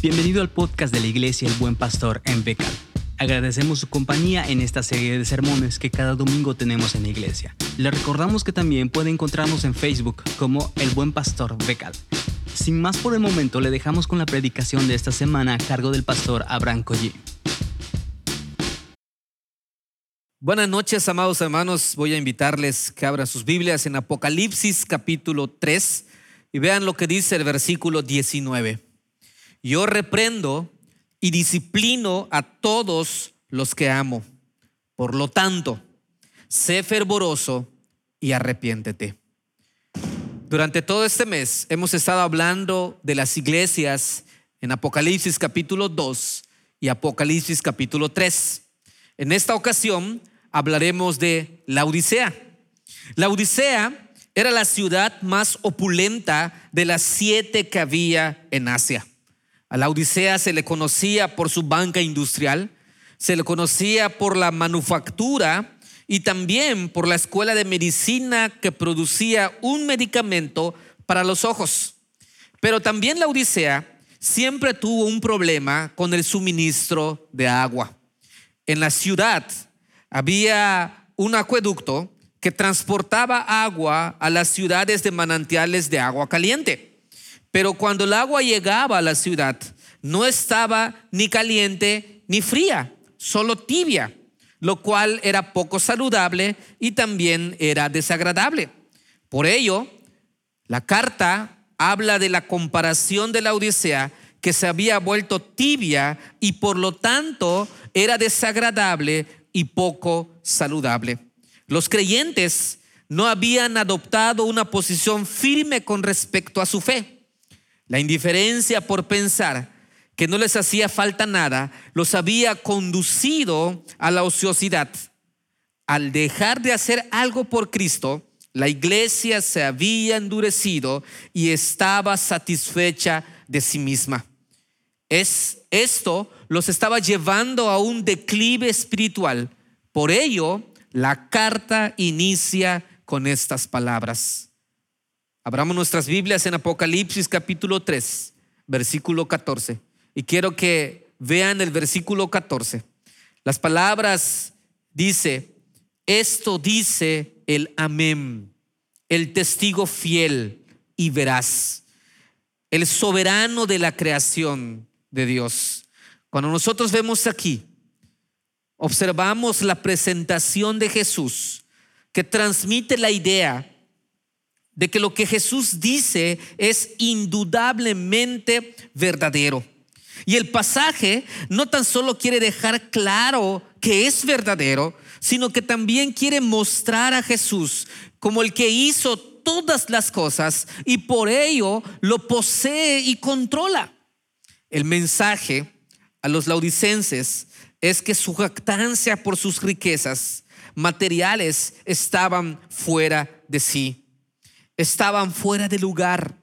Bienvenido al podcast de la Iglesia El Buen Pastor en Becal. Agradecemos su compañía en esta serie de sermones que cada domingo tenemos en la iglesia. Le recordamos que también puede encontrarnos en Facebook como El Buen Pastor Becal. Sin más por el momento, le dejamos con la predicación de esta semana a cargo del pastor Abraham Collí. Buenas noches, amados hermanos. Voy a invitarles que abran sus Biblias en Apocalipsis capítulo 3 y vean lo que dice el versículo 19. Yo reprendo y disciplino a todos los que amo. Por lo tanto, sé fervoroso y arrepiéntete. Durante todo este mes hemos estado hablando de las iglesias en Apocalipsis capítulo 2 y Apocalipsis capítulo 3. En esta ocasión hablaremos de la Odisea. La Odisea era la ciudad más opulenta de las siete que había en Asia. A la Odisea se le conocía por su banca industrial, se le conocía por la manufactura y también por la escuela de medicina que producía un medicamento para los ojos. Pero también la Odisea siempre tuvo un problema con el suministro de agua. En la ciudad había un acueducto que transportaba agua a las ciudades de manantiales de agua caliente. Pero cuando el agua llegaba a la ciudad, no estaba ni caliente ni fría, solo tibia, lo cual era poco saludable y también era desagradable. Por ello, la carta habla de la comparación de la Odisea que se había vuelto tibia y por lo tanto era desagradable y poco saludable. Los creyentes no habían adoptado una posición firme con respecto a su fe. La indiferencia por pensar que no les hacía falta nada los había conducido a la ociosidad. Al dejar de hacer algo por Cristo, la iglesia se había endurecido y estaba satisfecha de sí misma. Es esto los estaba llevando a un declive espiritual. Por ello, la carta inicia con estas palabras. Abramos nuestras Biblias en Apocalipsis capítulo 3, versículo 14. Y quiero que vean el versículo 14. Las palabras dice, esto dice el amén, el testigo fiel y veraz, el soberano de la creación de Dios. Cuando nosotros vemos aquí, observamos la presentación de Jesús que transmite la idea de que lo que Jesús dice es indudablemente verdadero. Y el pasaje no tan solo quiere dejar claro que es verdadero, sino que también quiere mostrar a Jesús como el que hizo todas las cosas y por ello lo posee y controla. El mensaje a los laudicenses es que su jactancia por sus riquezas materiales estaban fuera de sí estaban fuera de lugar,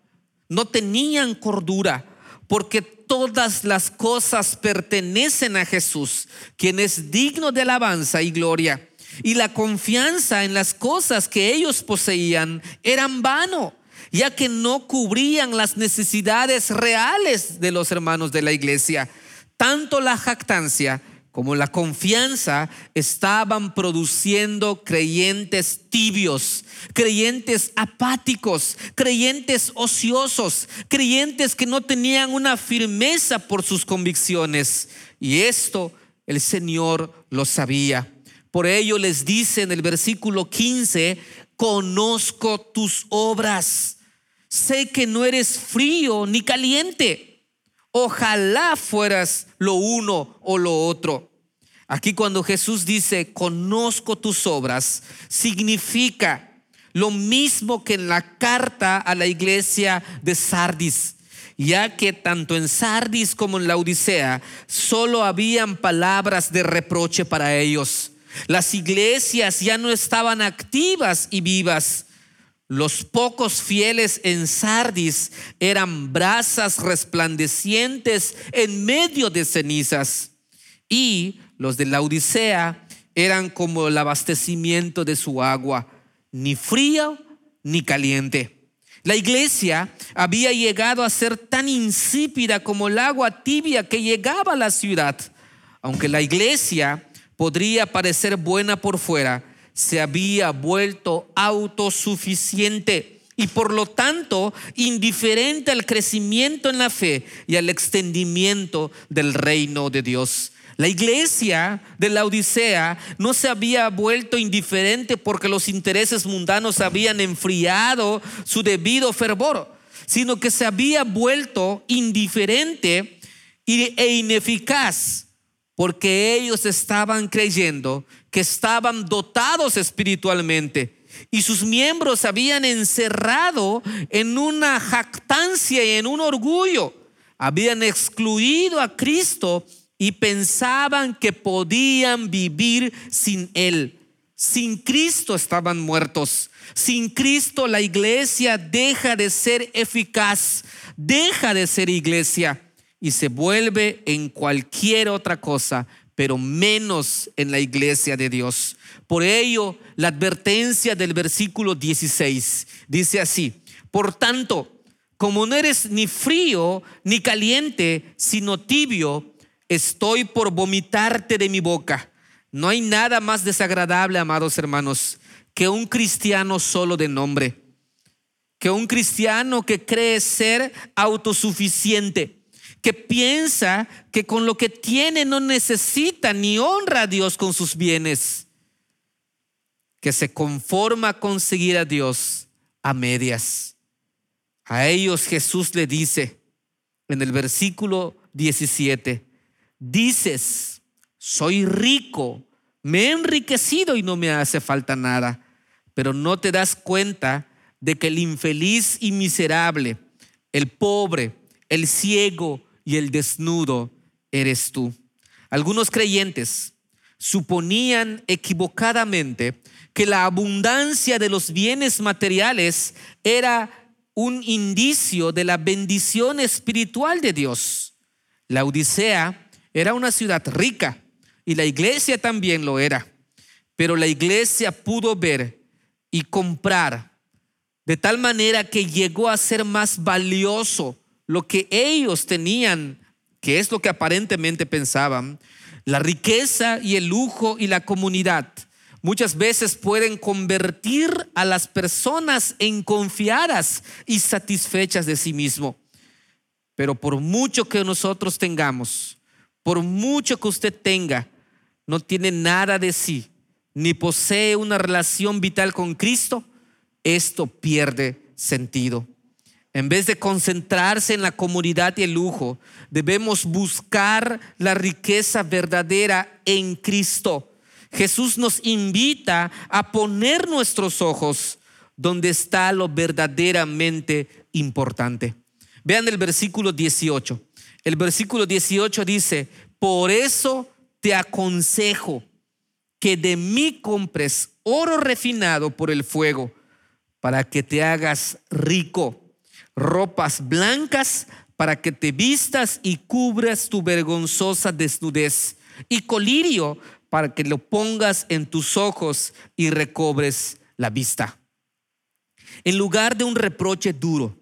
no tenían cordura, porque todas las cosas pertenecen a Jesús, quien es digno de alabanza y gloria. Y la confianza en las cosas que ellos poseían eran vano, ya que no cubrían las necesidades reales de los hermanos de la iglesia. Tanto la jactancia como la confianza estaban produciendo creyentes tibios, creyentes apáticos, creyentes ociosos, creyentes que no tenían una firmeza por sus convicciones. Y esto el Señor lo sabía. Por ello les dice en el versículo 15, conozco tus obras, sé que no eres frío ni caliente Ojalá fueras lo uno o lo otro. Aquí cuando Jesús dice, conozco tus obras, significa lo mismo que en la carta a la iglesia de Sardis, ya que tanto en Sardis como en la Odisea solo habían palabras de reproche para ellos. Las iglesias ya no estaban activas y vivas. Los pocos fieles en Sardis eran brasas resplandecientes en medio de cenizas. Y los de la Odisea eran como el abastecimiento de su agua, ni frío ni caliente. La iglesia había llegado a ser tan insípida como el agua tibia que llegaba a la ciudad. Aunque la iglesia podría parecer buena por fuera, se había vuelto autosuficiente y por lo tanto indiferente al crecimiento en la fe y al extendimiento del reino de Dios. La iglesia de la Odisea no se había vuelto indiferente porque los intereses mundanos habían enfriado su debido fervor, sino que se había vuelto indiferente e ineficaz porque ellos estaban creyendo que estaban dotados espiritualmente y sus miembros habían encerrado en una jactancia y en un orgullo. Habían excluido a Cristo y pensaban que podían vivir sin Él. Sin Cristo estaban muertos. Sin Cristo la iglesia deja de ser eficaz, deja de ser iglesia y se vuelve en cualquier otra cosa, pero menos en la iglesia de Dios. Por ello, la advertencia del versículo 16 dice así, por tanto, como no eres ni frío ni caliente, sino tibio, estoy por vomitarte de mi boca. No hay nada más desagradable, amados hermanos, que un cristiano solo de nombre, que un cristiano que cree ser autosuficiente, que piensa que con lo que tiene no necesita ni honra a Dios con sus bienes, que se conforma a conseguir a Dios a medias. A ellos Jesús le dice en el versículo 17, dices, soy rico, me he enriquecido y no me hace falta nada, pero no te das cuenta de que el infeliz y miserable, el pobre, el ciego y el desnudo eres tú. Algunos creyentes suponían equivocadamente que la abundancia de los bienes materiales era un indicio de la bendición espiritual de Dios. La Odisea era una ciudad rica y la iglesia también lo era. Pero la iglesia pudo ver y comprar de tal manera que llegó a ser más valioso lo que ellos tenían, que es lo que aparentemente pensaban, la riqueza y el lujo y la comunidad muchas veces pueden convertir a las personas en confiadas y satisfechas de sí mismo. Pero por mucho que nosotros tengamos, por mucho que usted tenga, no tiene nada de sí, ni posee una relación vital con Cristo, esto pierde sentido. En vez de concentrarse en la comunidad y el lujo, debemos buscar la riqueza verdadera en Cristo. Jesús nos invita a poner nuestros ojos donde está lo verdaderamente importante. Vean el versículo 18. El versículo 18 dice, por eso te aconsejo que de mí compres oro refinado por el fuego, para que te hagas rico, ropas blancas para que te vistas y cubras tu vergonzosa desnudez, y colirio para que lo pongas en tus ojos y recobres la vista. En lugar de un reproche duro,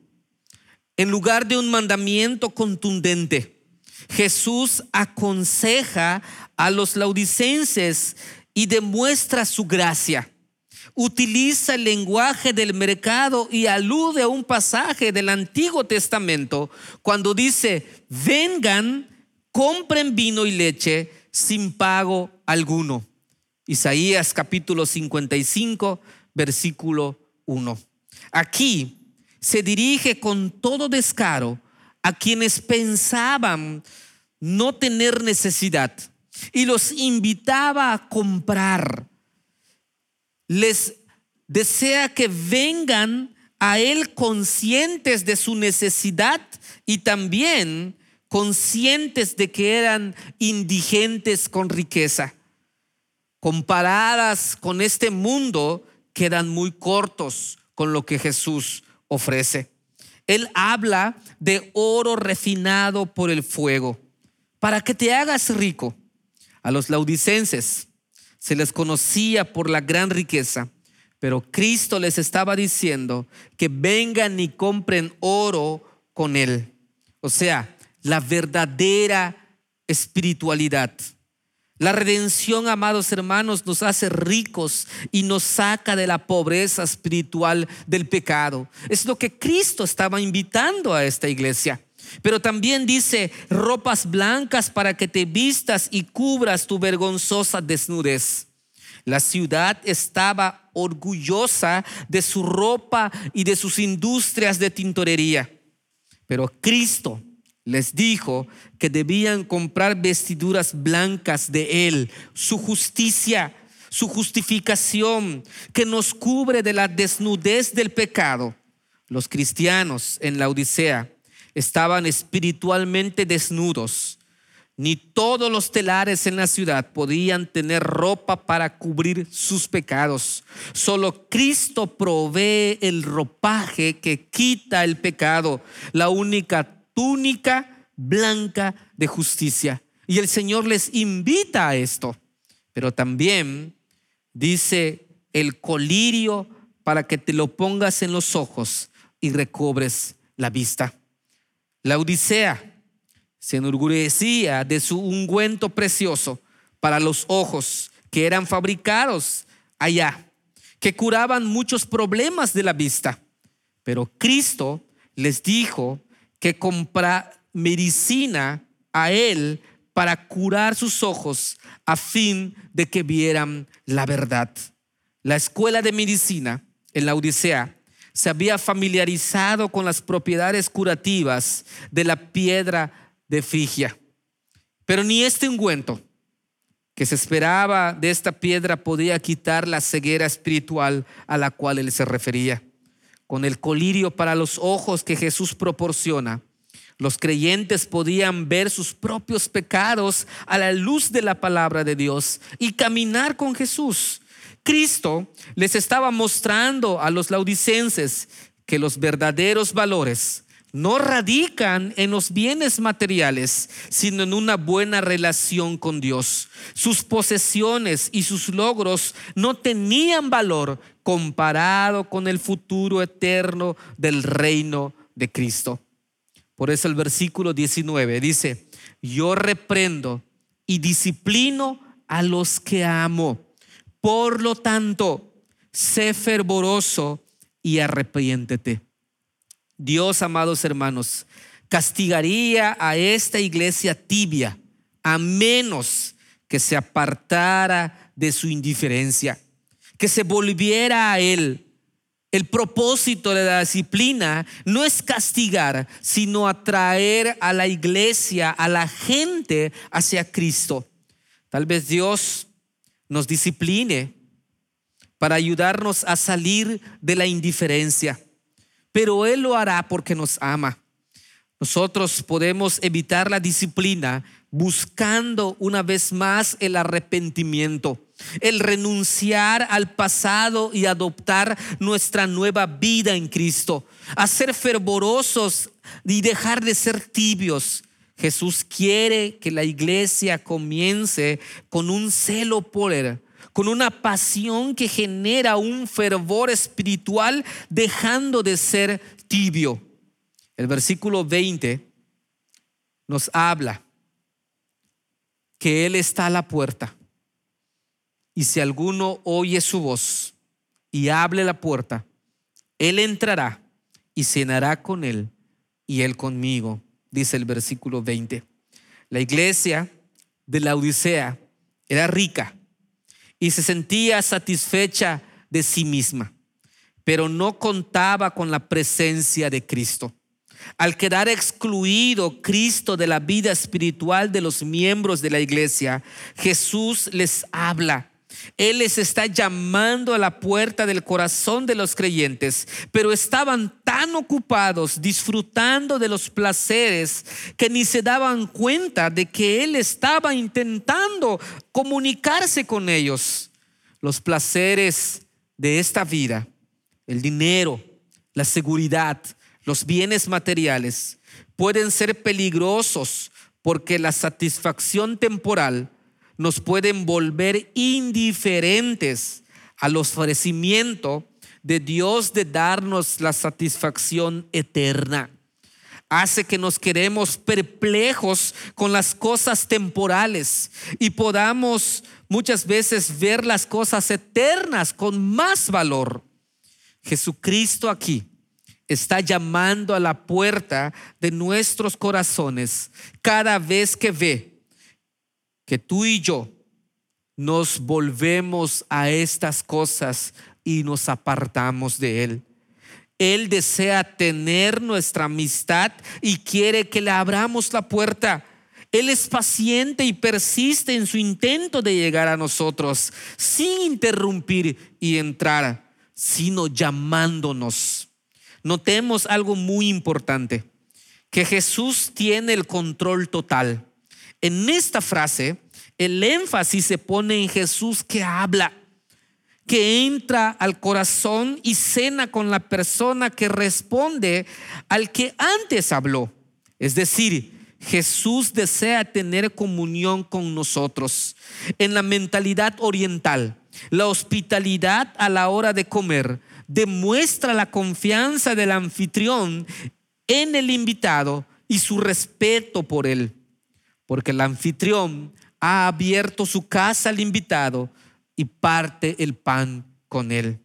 en lugar de un mandamiento contundente, Jesús aconseja a los laudicenses y demuestra su gracia. Utiliza el lenguaje del mercado y alude a un pasaje del Antiguo Testamento cuando dice, vengan, compren vino y leche sin pago alguno. Isaías capítulo 55, versículo 1. Aquí se dirige con todo descaro a quienes pensaban no tener necesidad y los invitaba a comprar. Les desea que vengan a Él conscientes de su necesidad y también conscientes de que eran indigentes con riqueza. Comparadas con este mundo, quedan muy cortos con lo que Jesús ofrece. Él habla de oro refinado por el fuego, para que te hagas rico. A los laudicenses se les conocía por la gran riqueza, Pero Cristo les estaba diciendo que vengan y compren oro con él. O sea, la verdadera espiritualidad. La redención, amados hermanos, nos hace ricos y nos saca de la pobreza espiritual del pecado. Es lo que Cristo estaba invitando a esta iglesia. Pero también dice ropas blancas para que te vistas y cubras tu vergonzosa desnudez. La ciudad estaba orgullosa de su ropa y de sus industrias de tintorería. Pero Cristo les dijo que debían comprar vestiduras blancas de Él, su justicia, su justificación, que nos cubre de la desnudez del pecado. Los cristianos en la Odisea estaban espiritualmente desnudos. Ni todos los telares en la ciudad podían tener ropa para cubrir sus pecados. Solo Cristo provee el ropaje que quita el pecado, la única túnica blanca de justicia. Y el Señor les invita a esto. Pero también dice el colirio para que te lo pongas en los ojos y recobres la vista. La Odisea se enorgullecía de su ungüento precioso para los ojos que eran fabricados allá, que curaban muchos problemas de la vista. Pero Cristo les dijo que compra medicina a él para curar sus ojos a fin de que vieran la verdad. La escuela de medicina en la Odisea se había familiarizado con las propiedades curativas de la piedra de Frigia. Pero ni este ungüento que se esperaba de esta piedra podía quitar la ceguera espiritual a la cual él se refería. Con el colirio para los ojos que Jesús proporciona, los creyentes podían ver sus propios pecados a la luz de la palabra de Dios y caminar con Jesús Cristo les estaba mostrando a los laudicenses que los verdaderos valores no radican en los bienes materiales, sino en una buena relación con Dios. Sus posesiones y sus logros no tenían valor comparado con el futuro eterno del reino de Cristo. Por eso el versículo 19 dice, yo reprendo y disciplino a los que amo. Por lo tanto, sé fervoroso y arrepiéntete. Dios, amados hermanos, castigaría a esta iglesia tibia a menos que se apartara de su indiferencia, que se volviera a Él. El propósito de la disciplina no es castigar, sino atraer a la iglesia, a la gente hacia Cristo. Tal vez Dios nos discipline para ayudarnos a salir de la indiferencia. Pero Él lo hará porque nos ama. Nosotros podemos evitar la disciplina buscando una vez más el arrepentimiento, el renunciar al pasado y adoptar nuestra nueva vida en Cristo, a ser fervorosos y dejar de ser tibios Jesús quiere que la iglesia comience con un celo por él, con una pasión que genera un fervor espiritual dejando de ser tibio. El versículo 20 nos habla que Él está a la puerta y si alguno oye su voz y hable la puerta, Él entrará y cenará con Él y Él conmigo dice el versículo 20. La iglesia de la Odisea era rica y se sentía satisfecha de sí misma, pero no contaba con la presencia de Cristo. Al quedar excluido Cristo de la vida espiritual de los miembros de la iglesia, Jesús les habla él les está llamando a la puerta del corazón de los creyentes, pero estaban tan ocupados disfrutando de los placeres que ni se daban cuenta de que Él estaba intentando comunicarse con ellos. Los placeres de esta vida, el dinero, la seguridad, los bienes materiales, pueden ser peligrosos porque la satisfacción temporal nos pueden volver indiferentes al ofrecimiento de Dios de darnos la satisfacción eterna. Hace que nos quedemos perplejos con las cosas temporales y podamos muchas veces ver las cosas eternas con más valor. Jesucristo aquí está llamando a la puerta de nuestros corazones cada vez que ve que tú y yo nos volvemos a estas cosas y nos apartamos de Él. Él desea tener nuestra amistad y quiere que le abramos la puerta. Él es paciente y persiste en su intento de llegar a nosotros sin interrumpir y entrar, sino llamándonos. Notemos algo muy importante, que Jesús tiene el control total. En esta frase, el énfasis se pone en Jesús que habla que entra al corazón y cena con la persona que responde al que antes habló. Es decir, Jesús desea tener comunión con nosotros. En la mentalidad oriental, la hospitalidad a la hora de comer demuestra la confianza del anfitrión en el invitado y su respeto por él. Porque el anfitrión ha abierto su casa al invitado y parte el pan con él.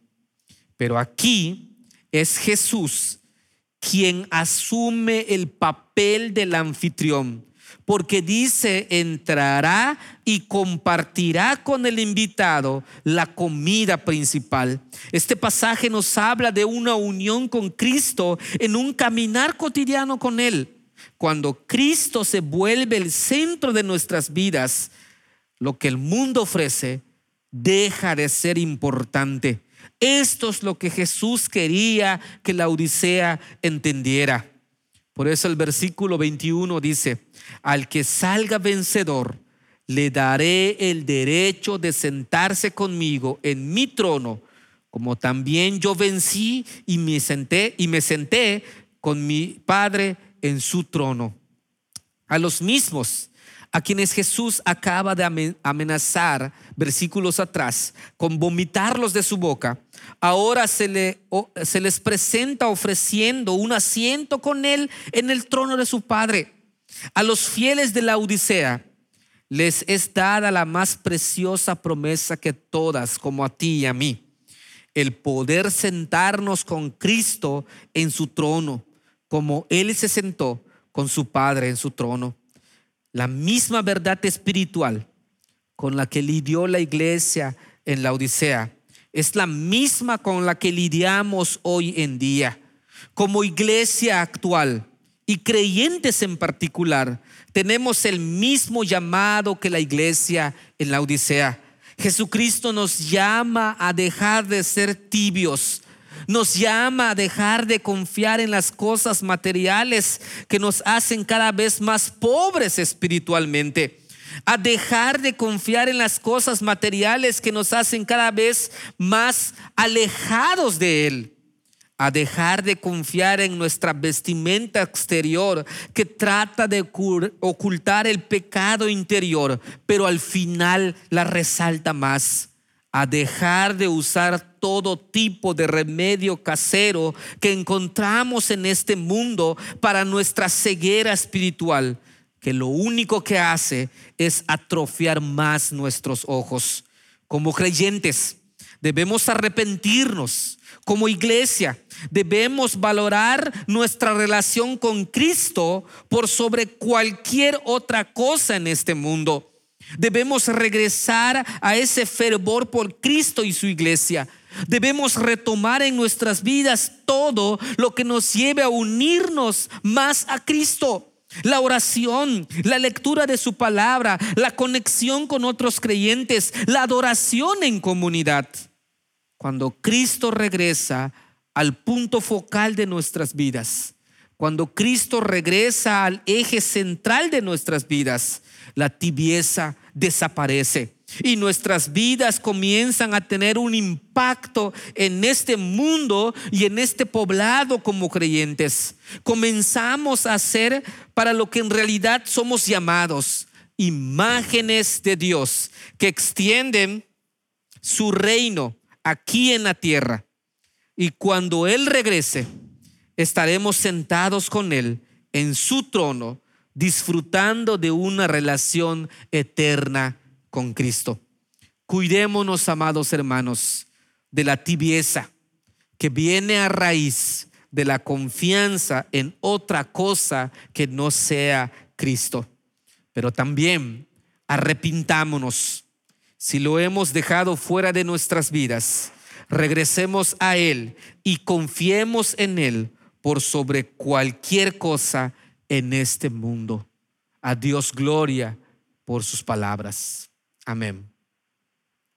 Pero aquí es Jesús quien asume el papel del anfitrión, porque dice, entrará y compartirá con el invitado la comida principal. Este pasaje nos habla de una unión con Cristo en un caminar cotidiano con Él. Cuando Cristo se vuelve el centro de nuestras vidas, lo que el mundo ofrece deja de ser importante. Esto es lo que Jesús quería que la Odisea entendiera. Por eso el versículo 21 dice, al que salga vencedor, le daré el derecho de sentarse conmigo en mi trono, como también yo vencí y me senté y me senté con mi Padre en su trono. A los mismos a quienes Jesús acaba de amenazar versículos atrás con vomitarlos de su boca, ahora se, le, se les presenta ofreciendo un asiento con él en el trono de su Padre. A los fieles de la Odisea les es dada la más preciosa promesa que todas, como a ti y a mí, el poder sentarnos con Cristo en su trono, como Él se sentó con su Padre en su trono. La misma verdad espiritual con la que lidió la iglesia en la Odisea es la misma con la que lidiamos hoy en día. Como iglesia actual y creyentes en particular, tenemos el mismo llamado que la iglesia en la Odisea. Jesucristo nos llama a dejar de ser tibios, nos llama a dejar de confiar en las cosas materiales que nos hacen cada vez más pobres espiritualmente, a dejar de confiar en las cosas materiales que nos hacen cada vez más alejados de Él. A dejar de confiar en nuestra vestimenta exterior que trata de ocultar el pecado interior, pero al final la resalta más. A dejar de usar todo tipo de remedio casero que encontramos en este mundo para nuestra ceguera espiritual, que lo único que hace es atrofiar más nuestros ojos. Como creyentes, debemos arrepentirnos. Como iglesia, debemos valorar nuestra relación con Cristo por sobre cualquier otra cosa en este mundo. Debemos regresar a ese fervor por Cristo y su iglesia. Debemos retomar en nuestras vidas todo lo que nos lleve a unirnos más a Cristo. La oración, la lectura de su palabra, la conexión con otros creyentes, la adoración en comunidad. Cuando Cristo regresa al punto focal de nuestras vidas, cuando Cristo regresa al eje central de nuestras vidas, la tibieza desaparece y nuestras vidas comienzan a tener un impacto en este mundo y en este poblado como creyentes. Comenzamos a ser para lo que en realidad somos llamados, imágenes de Dios que extienden su reino aquí en la tierra. Y cuando Él regrese, estaremos sentados con Él en su trono, disfrutando de una relación eterna con Cristo. Cuidémonos, amados hermanos, de la tibieza que viene a raíz de la confianza en otra cosa que no sea Cristo. Pero también arrepintámonos. Si lo hemos dejado fuera de nuestras vidas, regresemos a Él y confiemos en Él por sobre cualquier cosa en este mundo. A Dios gloria por sus palabras. Amén.